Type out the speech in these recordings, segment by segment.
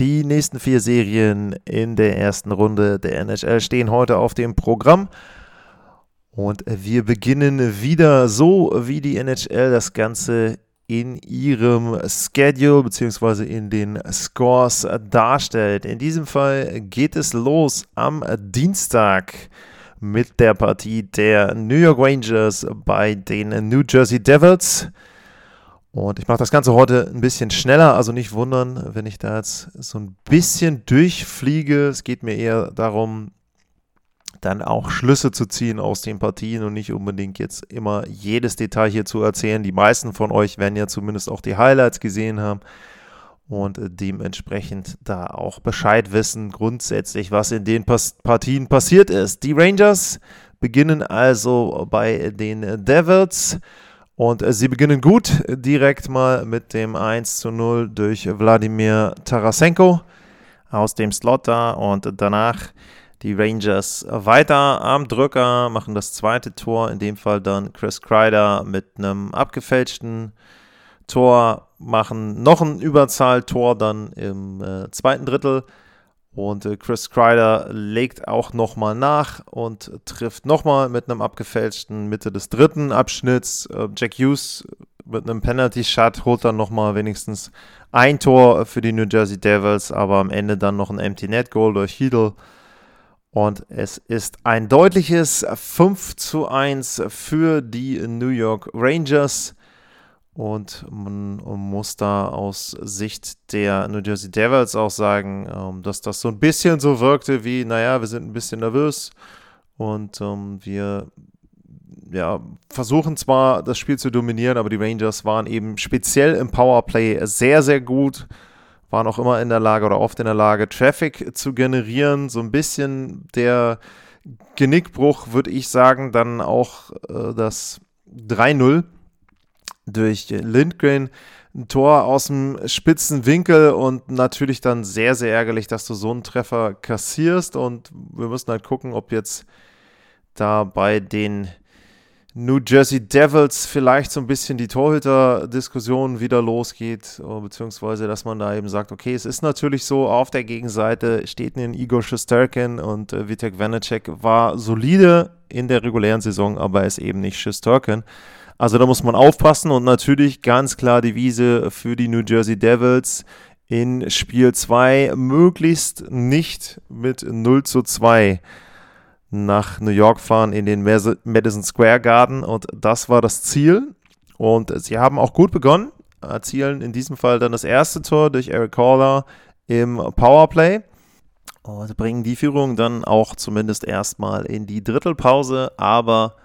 Die nächsten vier Serien in der ersten Runde der NHL stehen heute auf dem Programm. Und wir beginnen wieder so, wie die NHL das Ganze in ihrem Schedule bzw. in den Scores darstellt. In diesem Fall geht es los am Dienstag mit der Partie der New York Rangers bei den New Jersey Devils. Und ich mache das Ganze heute ein bisschen schneller, also nicht wundern, wenn ich da jetzt so ein bisschen durchfliege. Es geht mir eher darum, dann auch Schlüsse zu ziehen aus den Partien und nicht unbedingt jetzt immer jedes Detail hier zu erzählen. Die meisten von euch werden ja zumindest auch die Highlights gesehen haben und dementsprechend da auch Bescheid wissen, grundsätzlich, was in den Partien passiert ist. Die Rangers beginnen also bei den Devils. Und äh, sie beginnen gut, direkt mal mit dem 1 zu 0 durch Wladimir Tarasenko aus dem Slot da und danach die Rangers weiter am Drücker, machen das zweite Tor, in dem Fall dann Chris Kreider mit einem abgefälschten Tor, machen noch ein Überzahltor dann im äh, zweiten Drittel und äh, Chris Kreider legt auch nochmal nach und trifft nochmal mit einem abgefälschten Mitte des dritten Abschnitts. Äh, Jack Hughes mit einem Penalty-Shot holt dann nochmal wenigstens ein Tor für die New Jersey Devils, aber am Ende dann noch ein Empty Net Goal durch Heedle. Und es ist ein deutliches 5 zu 1 für die New York Rangers. Und man muss da aus Sicht der New Jersey Devils auch sagen, ähm, dass das so ein bisschen so wirkte wie, naja, wir sind ein bisschen nervös und ähm, wir ja, versuchen zwar das Spiel zu dominieren, aber die Rangers waren eben speziell im Powerplay sehr, sehr gut, waren auch immer in der Lage oder oft in der Lage, Traffic zu generieren. So ein bisschen der Genickbruch, würde ich sagen, dann auch äh, das 3-0 durch Lindgren ein Tor aus dem spitzen Winkel und natürlich dann sehr, sehr ärgerlich, dass du so einen Treffer kassierst. Und wir müssen halt gucken, ob jetzt da bei den New Jersey Devils vielleicht so ein bisschen die Torhüter-Diskussion wieder losgeht, beziehungsweise dass man da eben sagt, okay, es ist natürlich so, auf der Gegenseite steht ein Igor Schusterkin und äh, Vitek Vanacek war solide in der regulären Saison, aber ist eben nicht Schusterkin. Also da muss man aufpassen und natürlich ganz klar die Wiese für die New Jersey Devils in Spiel 2 möglichst nicht mit 0 zu 2 nach New York fahren in den Madison Square Garden und das war das Ziel und sie haben auch gut begonnen, erzielen in diesem Fall dann das erste Tor durch Eric Caller im Powerplay und bringen die Führung dann auch zumindest erstmal in die Drittelpause, aber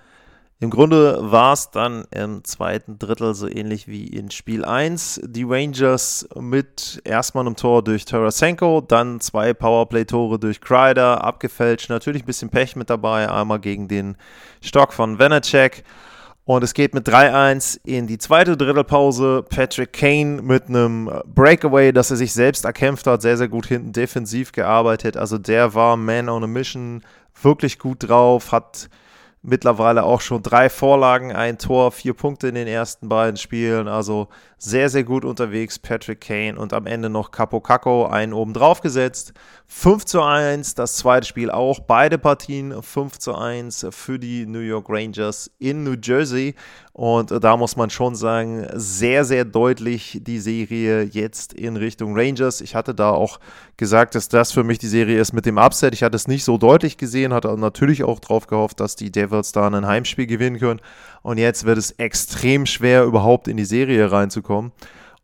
im Grunde war es dann im zweiten Drittel so ähnlich wie in Spiel 1. Die Rangers mit erstmal einem Tor durch Tarasenko, dann zwei Powerplay-Tore durch Kreider, abgefälscht. Natürlich ein bisschen Pech mit dabei, einmal gegen den Stock von Vanacek. Und es geht mit 3-1 in die zweite Drittelpause. Patrick Kane mit einem Breakaway, das er sich selbst erkämpft hat, sehr, sehr gut hinten defensiv gearbeitet. Also der war Man on a Mission, wirklich gut drauf, hat mittlerweile auch schon drei Vorlagen, ein Tor, vier Punkte in den ersten beiden Spielen. Also sehr, sehr gut unterwegs, Patrick Kane. Und am Ende noch Capo Caco einen oben drauf gesetzt. 5 zu 1, das zweite Spiel auch. Beide Partien 5 zu 1 für die New York Rangers in New Jersey. Und da muss man schon sagen, sehr, sehr deutlich die Serie jetzt in Richtung Rangers. Ich hatte da auch gesagt, dass das für mich die Serie ist mit dem Upset. Ich hatte es nicht so deutlich gesehen, hatte natürlich auch darauf gehofft, dass die Devils da ein Heimspiel gewinnen können. Und jetzt wird es extrem schwer, überhaupt in die Serie reinzukommen.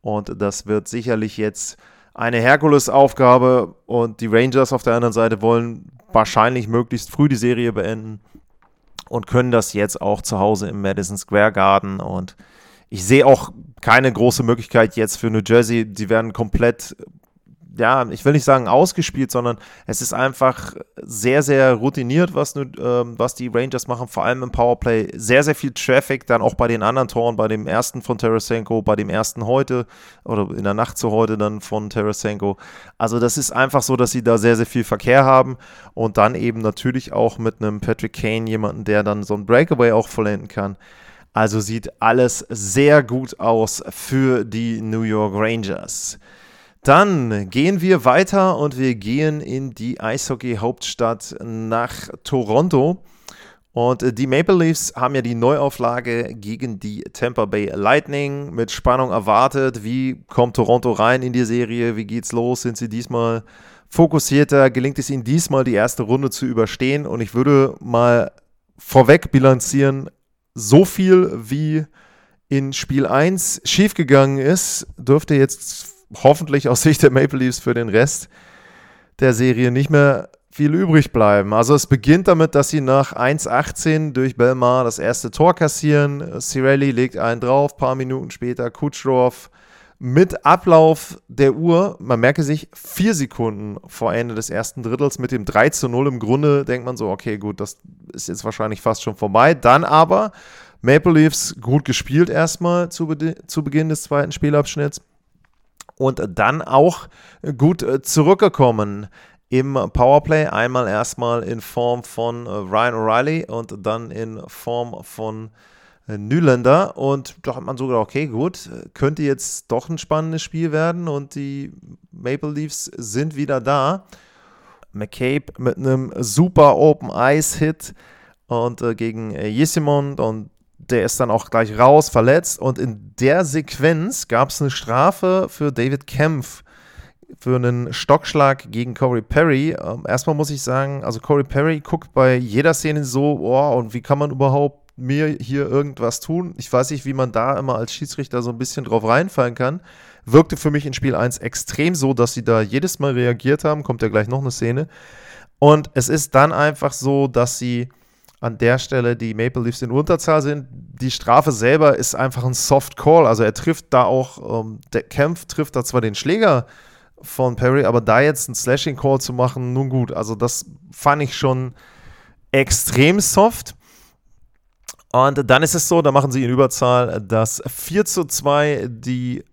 Und das wird sicherlich jetzt eine Herkulesaufgabe. Und die Rangers auf der anderen Seite wollen wahrscheinlich möglichst früh die Serie beenden und können das jetzt auch zu Hause im Madison Square Garden. Und ich sehe auch keine große Möglichkeit jetzt für New Jersey. Die werden komplett ja, ich will nicht sagen ausgespielt, sondern es ist einfach sehr, sehr routiniert, was, äh, was die Rangers machen, vor allem im Powerplay. Sehr, sehr viel Traffic, dann auch bei den anderen Toren, bei dem ersten von Tarasenko, bei dem ersten heute oder in der Nacht zu heute dann von Tarasenko. Also das ist einfach so, dass sie da sehr, sehr viel Verkehr haben und dann eben natürlich auch mit einem Patrick Kane jemanden, der dann so ein Breakaway auch vollenden kann. Also sieht alles sehr gut aus für die New York Rangers. Dann gehen wir weiter und wir gehen in die Eishockey-Hauptstadt nach Toronto. Und äh, die Maple Leafs haben ja die Neuauflage gegen die Tampa Bay Lightning mit Spannung erwartet. Wie kommt Toronto rein in die Serie? Wie geht's los? Sind sie diesmal fokussierter? Gelingt es ihnen diesmal die erste Runde zu überstehen? Und ich würde mal vorweg bilanzieren, so viel wie in Spiel 1 schiefgegangen ist, dürfte jetzt hoffentlich aus Sicht der Maple Leafs für den Rest der Serie nicht mehr viel übrig bleiben. Also es beginnt damit, dass sie nach 1,18 durch Belmar das erste Tor kassieren. Cirelli legt einen drauf, paar Minuten später Kutschrow mit Ablauf der Uhr, man merke sich, vier Sekunden vor Ende des ersten Drittels mit dem 3 zu 0 im Grunde, denkt man so, okay, gut, das ist jetzt wahrscheinlich fast schon vorbei. Dann aber Maple Leafs gut gespielt erstmal zu, Be zu Beginn des zweiten Spielabschnitts und dann auch gut äh, zurückgekommen im Powerplay. Einmal erstmal in Form von äh, Ryan O'Reilly und dann in Form von äh, Nylander. Und da hat man so gedacht, okay, gut, könnte jetzt doch ein spannendes Spiel werden und die Maple Leafs sind wieder da. McCabe mit einem super Open Ice Hit und äh, gegen äh, Yesimond und der ist dann auch gleich raus, verletzt. Und in der Sequenz gab es eine Strafe für David Kempf für einen Stockschlag gegen Corey Perry. Ähm, erstmal muss ich sagen, also Corey Perry guckt bei jeder Szene so, oh, und wie kann man überhaupt mir hier irgendwas tun? Ich weiß nicht, wie man da immer als Schiedsrichter so ein bisschen drauf reinfallen kann. Wirkte für mich in Spiel 1 extrem so, dass sie da jedes Mal reagiert haben. Kommt ja gleich noch eine Szene. Und es ist dann einfach so, dass sie an der Stelle die Maple Leafs in Unterzahl sind. Die Strafe selber ist einfach ein Soft Call. Also er trifft da auch, ähm, der Kampf trifft da zwar den Schläger von Perry, aber da jetzt einen Slashing Call zu machen, nun gut. Also das fand ich schon extrem soft. Und dann ist es so, da machen sie in Überzahl das 4 zu 2 die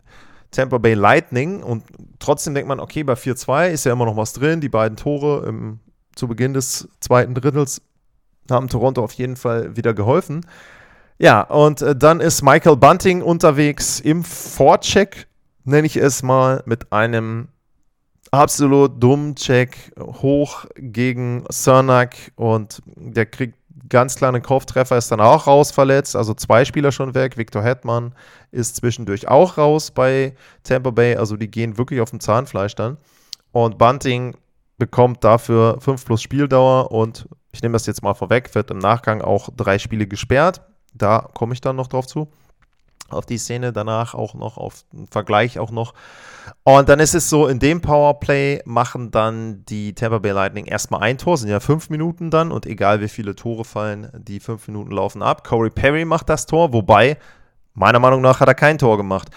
Tampa Bay Lightning und trotzdem denkt man, okay, bei 4-2 ist ja immer noch was drin. Die beiden Tore im, zu Beginn des zweiten Drittels haben Toronto auf jeden Fall wieder geholfen. Ja, und äh, dann ist Michael Bunting unterwegs im Vorcheck, nenne ich es mal, mit einem absolut dummen Check hoch gegen Cernak und der kriegt ganz kleine Kopftreffer, ist dann auch raus verletzt, also zwei Spieler schon weg. Victor Hetman ist zwischendurch auch raus bei Tampa Bay, also die gehen wirklich auf dem Zahnfleisch dann. Und Bunting bekommt dafür 5 plus Spieldauer und ich nehme das jetzt mal vorweg, wird im Nachgang auch drei Spiele gesperrt. Da komme ich dann noch drauf zu. Auf die Szene danach auch noch, auf den Vergleich auch noch. Und dann ist es so, in dem Powerplay machen dann die Tampa Bay Lightning erstmal ein Tor, sind ja fünf Minuten dann und egal wie viele Tore fallen, die fünf Minuten laufen ab. Corey Perry macht das Tor, wobei, meiner Meinung nach, hat er kein Tor gemacht.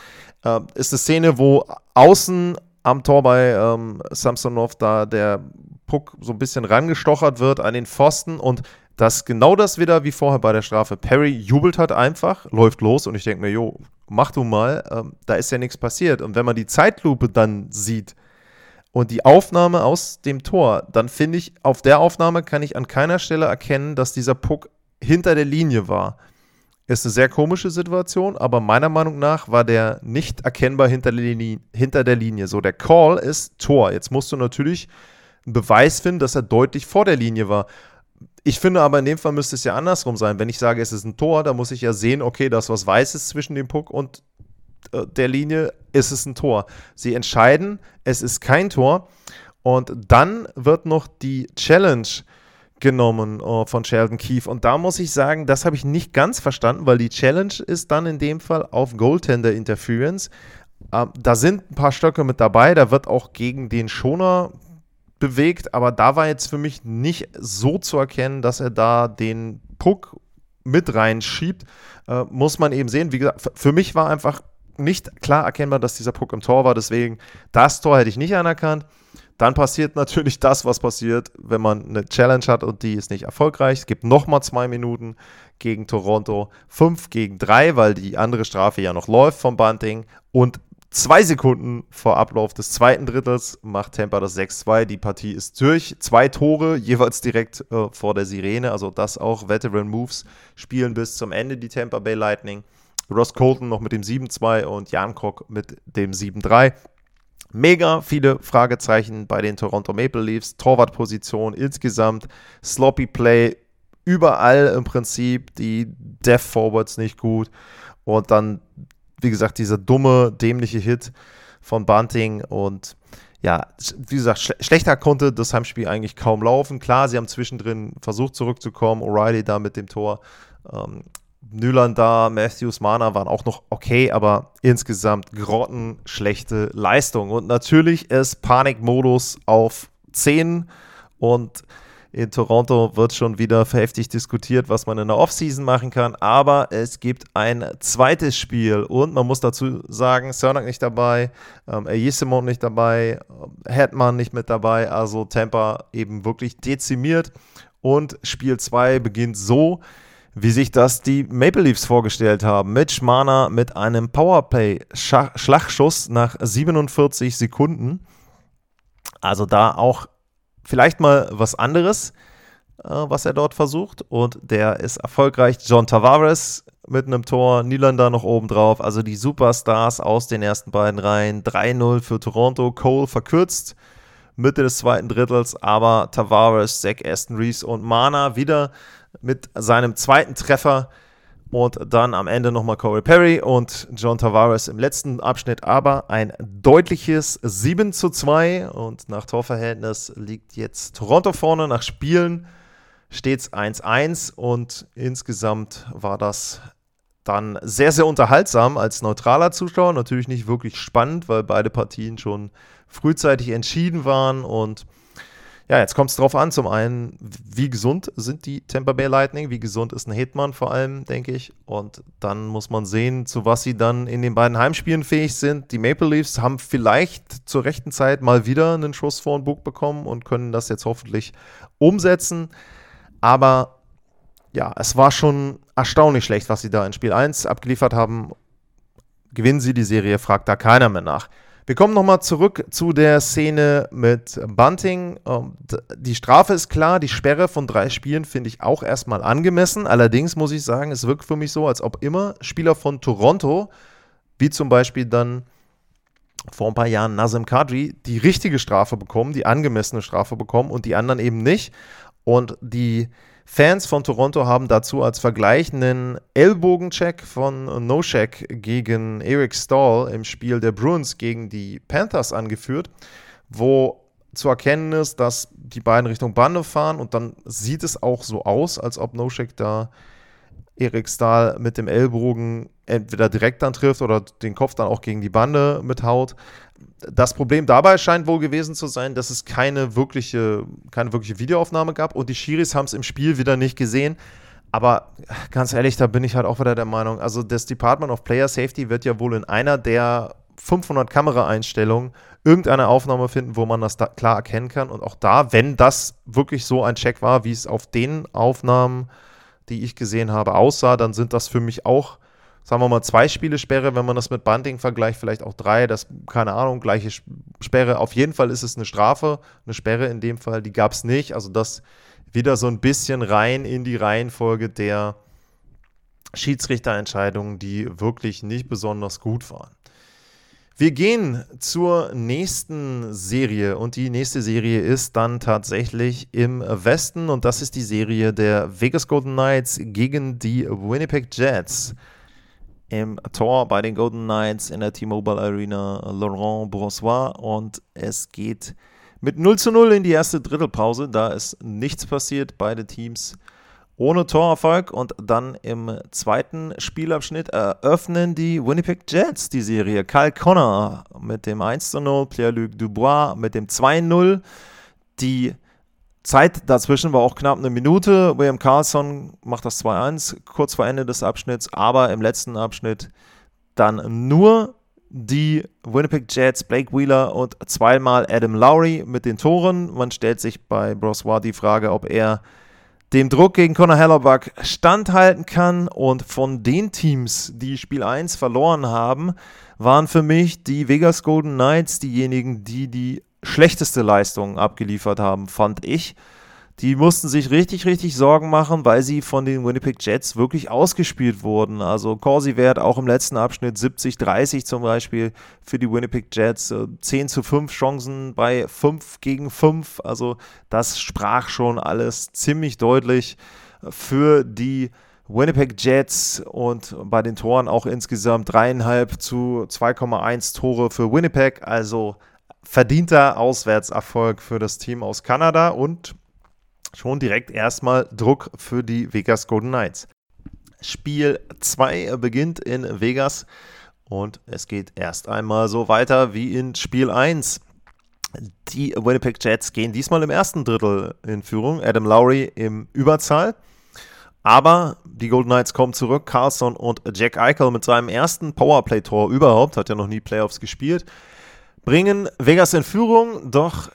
Äh, ist eine Szene, wo außen am Tor bei ähm, Samsonov da der Puck so ein bisschen rangestochert wird an den Pfosten und das genau das wieder wie vorher bei der Strafe. Perry jubelt halt einfach, läuft los und ich denke mir, jo, mach du mal, ähm, da ist ja nichts passiert. Und wenn man die Zeitlupe dann sieht und die Aufnahme aus dem Tor, dann finde ich, auf der Aufnahme kann ich an keiner Stelle erkennen, dass dieser Puck hinter der Linie war. Ist eine sehr komische Situation, aber meiner Meinung nach war der nicht erkennbar hinter der Linie. Hinter der Linie. So, der Call ist Tor. Jetzt musst du natürlich einen Beweis finden, dass er deutlich vor der Linie war. Ich finde aber in dem Fall müsste es ja andersrum sein. Wenn ich sage, es ist ein Tor, dann muss ich ja sehen, okay, da ist was Weißes zwischen dem Puck und äh, der Linie, ist es ein Tor. Sie entscheiden, es ist kein Tor. Und dann wird noch die Challenge genommen uh, von Sheldon Keefe. Und da muss ich sagen, das habe ich nicht ganz verstanden, weil die Challenge ist dann in dem Fall auf Goaltender Interference. Uh, da sind ein paar Stöcke mit dabei. Da wird auch gegen den Schoner bewegt, aber da war jetzt für mich nicht so zu erkennen, dass er da den Puck mit reinschiebt. Uh, muss man eben sehen. Wie gesagt, für mich war einfach nicht klar erkennbar, dass dieser Puck im Tor war. Deswegen, das Tor hätte ich nicht anerkannt. Dann passiert natürlich das, was passiert, wenn man eine Challenge hat und die ist nicht erfolgreich. Es gibt nochmal zwei Minuten gegen Toronto, fünf gegen drei, weil die andere Strafe ja noch läuft vom Bunting. Und zwei Sekunden vor Ablauf des zweiten Drittels macht Tampa das 6-2. Die Partie ist durch. Zwei Tore, jeweils direkt äh, vor der Sirene. Also das auch Veteran Moves spielen bis zum Ende die Tampa Bay Lightning. Ross Colton noch mit dem 7-2 und Jan Krok mit dem 7-3. Mega viele Fragezeichen bei den Toronto Maple Leafs. Torwartposition insgesamt, Sloppy Play, überall im Prinzip. Die Death Forwards nicht gut. Und dann, wie gesagt, dieser dumme, dämliche Hit von Bunting. Und ja, wie gesagt, sch schlechter konnte das Heimspiel eigentlich kaum laufen. Klar, sie haben zwischendrin versucht zurückzukommen. O'Reilly da mit dem Tor. Ähm, Nylander, Matthews, Mana waren auch noch okay, aber insgesamt grottenschlechte Leistung. Und natürlich ist Panikmodus auf 10 und in Toronto wird schon wieder heftig diskutiert, was man in der Offseason machen kann. Aber es gibt ein zweites Spiel und man muss dazu sagen, Cernak nicht dabei, ähm, nicht dabei, Hetman nicht mit dabei. Also Tampa eben wirklich dezimiert. Und Spiel 2 beginnt so, wie sich das die Maple Leafs vorgestellt haben. Mitch Marner mit einem Powerplay-Schlagschuss nach 47 Sekunden. Also da auch vielleicht mal was anderes, äh, was er dort versucht. Und der ist erfolgreich. John Tavares mit einem Tor, Nylander noch oben drauf. Also die Superstars aus den ersten beiden Reihen. 3-0 für Toronto. Cole verkürzt. Mitte des zweiten Drittels, aber Tavares, Zach Aston Reese und Mana wieder mit seinem zweiten Treffer und dann am Ende nochmal Corey Perry und John Tavares im letzten Abschnitt, aber ein deutliches 7 zu 2 und nach Torverhältnis liegt jetzt Toronto vorne nach Spielen stets 1-1 und insgesamt war das dann sehr, sehr unterhaltsam als neutraler Zuschauer. Natürlich nicht wirklich spannend, weil beide Partien schon frühzeitig entschieden waren und ja, jetzt kommt es darauf an, zum einen, wie gesund sind die Tampa Bay Lightning, wie gesund ist ein Hitman vor allem, denke ich. Und dann muss man sehen, zu was sie dann in den beiden Heimspielen fähig sind. Die Maple Leafs haben vielleicht zur rechten Zeit mal wieder einen Schuss vor den Bug bekommen und können das jetzt hoffentlich umsetzen. Aber ja, es war schon erstaunlich schlecht, was sie da in Spiel 1 abgeliefert haben. Gewinnen sie die Serie, fragt da keiner mehr nach. Wir kommen nochmal zurück zu der Szene mit Bunting. Ähm, die Strafe ist klar, die Sperre von drei Spielen finde ich auch erstmal angemessen. Allerdings muss ich sagen, es wirkt für mich so, als ob immer Spieler von Toronto, wie zum Beispiel dann vor ein paar Jahren Nazem Kadri, die richtige Strafe bekommen, die angemessene Strafe bekommen und die anderen eben nicht. Und die Fans von Toronto haben dazu als Vergleich einen Ellbogencheck von Noshek gegen Eric Stahl im Spiel der Bruins gegen die Panthers angeführt, wo zu erkennen ist, dass die beiden Richtung Bande fahren und dann sieht es auch so aus, als ob Noshek da Erik Stahl mit dem Ellbogen entweder direkt dann trifft oder den Kopf dann auch gegen die Bande mithaut. Das Problem dabei scheint wohl gewesen zu sein, dass es keine wirkliche, keine wirkliche Videoaufnahme gab und die Schiris haben es im Spiel wieder nicht gesehen. Aber ganz ehrlich, da bin ich halt auch wieder der Meinung, also das Department of Player Safety wird ja wohl in einer der 500 Kameraeinstellungen irgendeine Aufnahme finden, wo man das da klar erkennen kann. Und auch da, wenn das wirklich so ein Check war, wie es auf den Aufnahmen, die ich gesehen habe, aussah, dann sind das für mich auch sagen wir mal, zwei Spiele Sperre, wenn man das mit Bunting vergleicht, vielleicht auch drei, das, keine Ahnung, gleiche Sperre. Auf jeden Fall ist es eine Strafe, eine Sperre in dem Fall, die gab es nicht. Also das wieder so ein bisschen rein in die Reihenfolge der Schiedsrichterentscheidungen, die wirklich nicht besonders gut waren. Wir gehen zur nächsten Serie und die nächste Serie ist dann tatsächlich im Westen und das ist die Serie der Vegas Golden Knights gegen die Winnipeg Jets im Tor bei den Golden Knights in der T-Mobile Arena Laurent Brossois und es geht mit 0 zu 0 in die erste Drittelpause. Da ist nichts passiert. Beide Teams ohne Torerfolg und dann im zweiten Spielabschnitt eröffnen die Winnipeg Jets die Serie. Kyle Connor mit dem 1 zu 0, Pierre-Luc Dubois mit dem 2 0. Die Zeit dazwischen war auch knapp eine Minute. William Carlson macht das 2-1 kurz vor Ende des Abschnitts, aber im letzten Abschnitt dann nur die Winnipeg Jets, Blake Wheeler und zweimal Adam Lowry mit den Toren. Man stellt sich bei Brossois die Frage, ob er dem Druck gegen Conor Hellerbuck standhalten kann. Und von den Teams, die Spiel 1 verloren haben, waren für mich die Vegas Golden Knights diejenigen, die die schlechteste Leistung abgeliefert haben, fand ich. Die mussten sich richtig, richtig Sorgen machen, weil sie von den Winnipeg Jets wirklich ausgespielt wurden. Also Corsi-Wert auch im letzten Abschnitt 70-30 zum Beispiel für die Winnipeg Jets. 10 zu 5 Chancen bei 5 gegen 5. Also das sprach schon alles ziemlich deutlich für die Winnipeg Jets und bei den Toren auch insgesamt dreieinhalb zu 2,1 Tore für Winnipeg. Also verdienter Auswärtserfolg für das Team aus Kanada und schon direkt erstmal Druck für die Vegas Golden Knights. Spiel 2 beginnt in Vegas und es geht erst einmal so weiter wie in Spiel 1. Die Winnipeg Jets gehen diesmal im ersten Drittel in Führung. Adam Lowry im Überzahl. Aber die Golden Knights kommen zurück. Carlson und Jack Eichel mit seinem ersten Powerplay-Tor überhaupt, hat ja noch nie Playoffs gespielt, bringen Vegas in Führung. Doch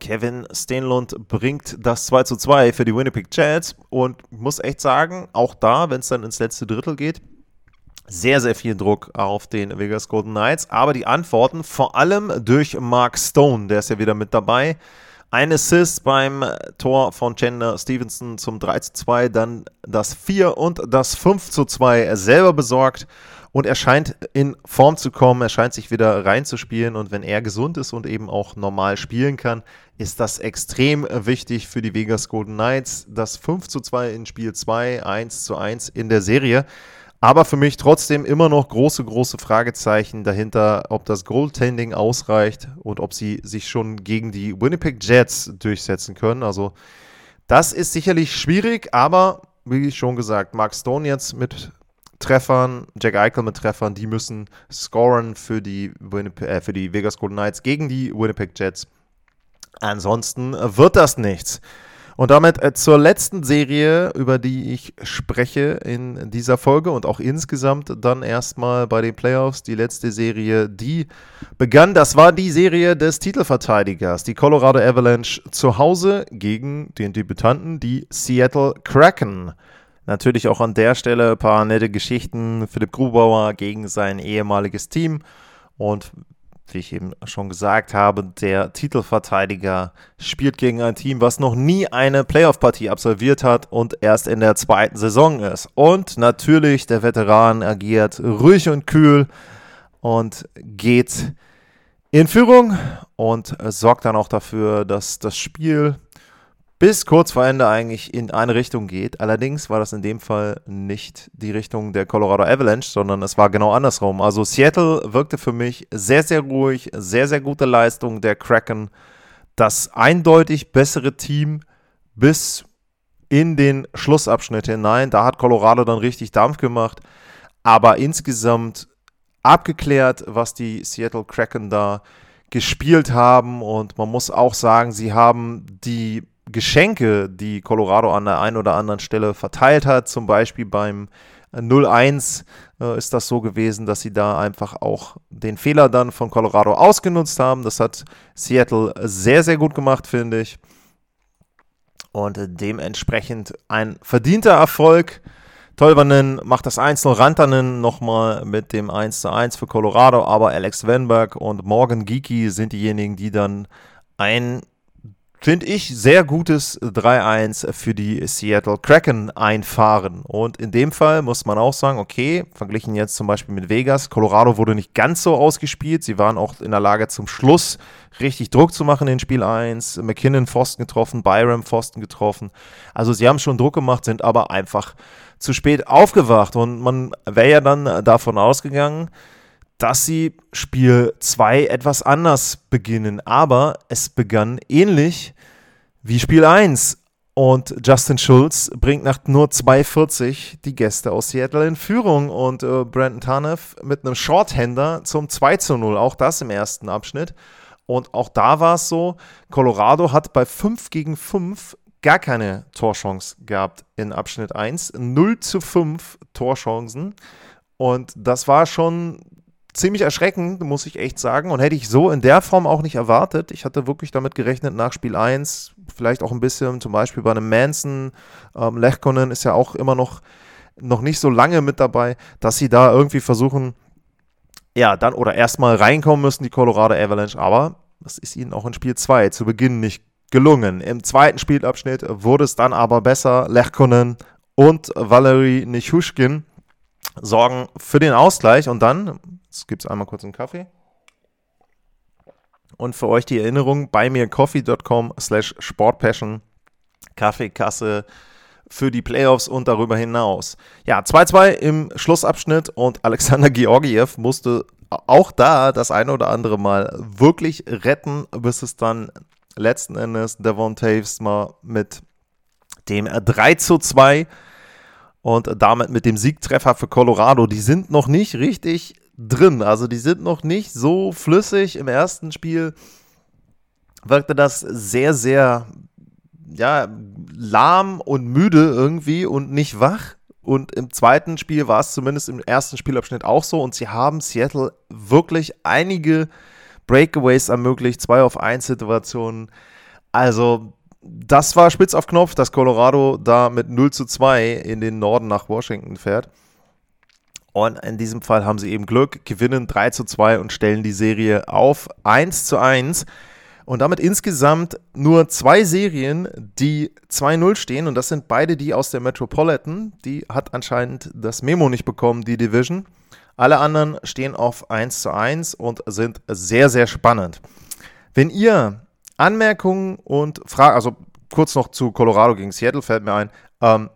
Kevin Steenlund bringt das 2 zu 2 für die Winnipeg Jets und muss echt sagen, auch da, wenn es dann ins letzte Drittel geht, sehr, sehr viel Druck auf den Vegas Golden Knights. Aber die Antworten vor allem durch Mark Stone, der ist ja wieder mit dabei. Ein Assist beim Tor von Chandler Stevenson zum 3 zu 2, dann das 4 und das 5 zu 2 selber besorgt. Und er scheint in Form zu kommen, er scheint sich wieder reinzuspielen. Und wenn er gesund ist und eben auch normal spielen kann, ist das extrem wichtig für die Vegas Golden Knights. Das 5 zu 2 in Spiel 2, 1 zu 1 in der Serie. Aber für mich trotzdem immer noch große, große Fragezeichen dahinter, ob das Goaltending ausreicht und ob sie sich schon gegen die Winnipeg Jets durchsetzen können. Also das ist sicherlich schwierig, aber wie schon gesagt, Mark Stone jetzt mit Treffern, Jack Eichel mit Treffern, die müssen scoren für die, Winnipeg, äh, für die Vegas Golden Knights gegen die Winnipeg Jets. Ansonsten wird das nichts. Und damit äh, zur letzten Serie, über die ich spreche in dieser Folge und auch insgesamt dann erstmal bei den Playoffs. Die letzte Serie, die begann, das war die Serie des Titelverteidigers, die Colorado Avalanche zu Hause gegen den Debütanten, die Seattle Kraken. Natürlich auch an der Stelle ein paar nette Geschichten. Philipp Grubauer gegen sein ehemaliges Team. Und wie ich eben schon gesagt habe, der Titelverteidiger spielt gegen ein Team, was noch nie eine Playoff-Partie absolviert hat und erst in der zweiten Saison ist. Und natürlich, der Veteran agiert ruhig und kühl und geht in Führung und sorgt dann auch dafür, dass das Spiel bis kurz vor Ende eigentlich in eine Richtung geht. Allerdings war das in dem Fall nicht die Richtung der Colorado Avalanche, sondern es war genau andersrum. Also Seattle wirkte für mich sehr, sehr ruhig, sehr, sehr gute Leistung der Kraken. Das eindeutig bessere Team bis in den Schlussabschnitt hinein. Da hat Colorado dann richtig Dampf gemacht. Aber insgesamt abgeklärt, was die Seattle Kraken da gespielt haben. Und man muss auch sagen, sie haben die Geschenke, die Colorado an der einen oder anderen Stelle verteilt hat. Zum Beispiel beim 0-1 äh, ist das so gewesen, dass sie da einfach auch den Fehler dann von Colorado ausgenutzt haben. Das hat Seattle sehr, sehr gut gemacht, finde ich. Und dementsprechend ein verdienter Erfolg. Tolvanen macht das 1-0, Rantanen nochmal mit dem 1-1 für Colorado, aber Alex Wenberg und Morgan Geeky sind diejenigen, die dann ein finde ich, sehr gutes 3-1 für die Seattle Kraken einfahren. Und in dem Fall muss man auch sagen, okay, verglichen jetzt zum Beispiel mit Vegas, Colorado wurde nicht ganz so ausgespielt. Sie waren auch in der Lage zum Schluss richtig Druck zu machen in Spiel 1. McKinnon Pfosten getroffen, Byram Pfosten getroffen. Also sie haben schon Druck gemacht, sind aber einfach zu spät aufgewacht. Und man wäre ja dann davon ausgegangen, dass sie Spiel 2 etwas anders beginnen. Aber es begann ähnlich wie Spiel 1. Und Justin Schulz bringt nach nur 2,40 die Gäste aus Seattle in Führung. Und äh, Brandon Tanev mit einem Shorthander zum 2 zu 0. Auch das im ersten Abschnitt. Und auch da war es so, Colorado hat bei 5 gegen 5 gar keine Torchance gehabt in Abschnitt 1. 0 zu 5 Torchancen. Und das war schon ziemlich erschreckend, muss ich echt sagen. Und hätte ich so in der Form auch nicht erwartet. Ich hatte wirklich damit gerechnet, nach Spiel 1, vielleicht auch ein bisschen, zum Beispiel bei einem Manson, ähm, Lechkonen ist ja auch immer noch, noch nicht so lange mit dabei, dass sie da irgendwie versuchen, ja, dann oder erstmal reinkommen müssen, die Colorado Avalanche. Aber das ist ihnen auch in Spiel 2 zu Beginn nicht gelungen. Im zweiten Spielabschnitt wurde es dann aber besser. Lechkonen und Valery Nichushkin sorgen für den Ausgleich und dann, jetzt gibt es einmal kurz einen Kaffee. Und für euch die Erinnerung, bei mir coffee.com slash sportpassion, Kaffeekasse für die Playoffs und darüber hinaus. Ja, 2-2 im Schlussabschnitt und Alexander Georgiev musste auch da das eine oder andere Mal wirklich retten, bis es dann letzten Endes Devon Taves mal mit dem 3 zu 2 und damit mit dem Siegtreffer für Colorado. Die sind noch nicht richtig drin, also die sind noch nicht so flüssig. Im ersten Spiel wirkte das sehr, sehr ja, lahm und müde irgendwie und nicht wach. Und im zweiten Spiel war es zumindest im ersten Spielabschnitt auch so. Und sie haben Seattle wirklich einige Breakaways ermöglicht, zwei auf 1 Situationen. Also, das war spitz auf Knopf, dass Colorado da mit 0 zu 2 in den Norden nach Washington fährt. Und in diesem Fall haben sie eben Glück, gewinnen 3 zu 2 und stellen die Serie auf 1 zu 1. Und damit insgesamt nur zwei Serien, die 2-0 stehen. Und das sind beide die aus der Metropolitan. Die hat anscheinend das Memo nicht bekommen, die Division. Alle anderen stehen auf 1 zu 1 und sind sehr, sehr spannend. Wenn ihr Anmerkungen und Fragen, also kurz noch zu Colorado gegen Seattle fällt mir ein, ähm,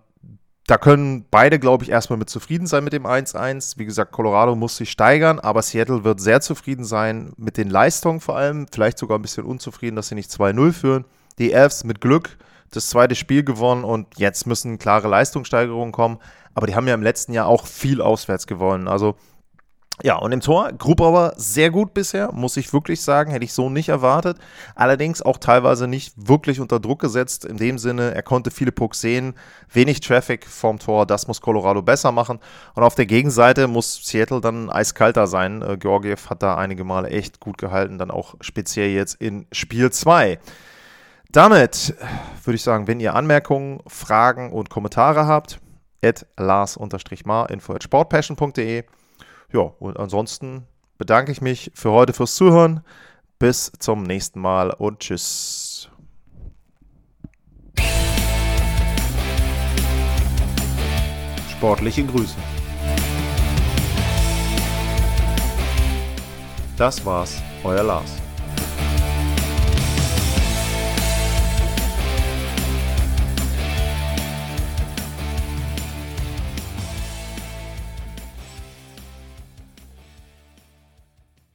da können beide, glaube ich, erstmal mit zufrieden sein mit dem 1-1. Wie gesagt, Colorado muss sich steigern, aber Seattle wird sehr zufrieden sein mit den Leistungen vor allem. Vielleicht sogar ein bisschen unzufrieden, dass sie nicht 2-0 führen. Die Elves mit Glück das zweite Spiel gewonnen und jetzt müssen klare Leistungssteigerungen kommen. Aber die haben ja im letzten Jahr auch viel auswärts gewonnen. Also ja, und im Tor, Grubauer sehr gut bisher, muss ich wirklich sagen, hätte ich so nicht erwartet. Allerdings auch teilweise nicht wirklich unter Druck gesetzt, in dem Sinne, er konnte viele Pucks sehen, wenig Traffic vom Tor, das muss Colorado besser machen. Und auf der Gegenseite muss Seattle dann eiskalter sein. Äh, Georgiev hat da einige Male echt gut gehalten, dann auch speziell jetzt in Spiel 2. Damit würde ich sagen, wenn ihr Anmerkungen, Fragen und Kommentare habt, at lars-mar info at sportpassion.de ja, und ansonsten bedanke ich mich für heute fürs Zuhören. Bis zum nächsten Mal und tschüss. Sportliche Grüße. Das war's, euer Lars.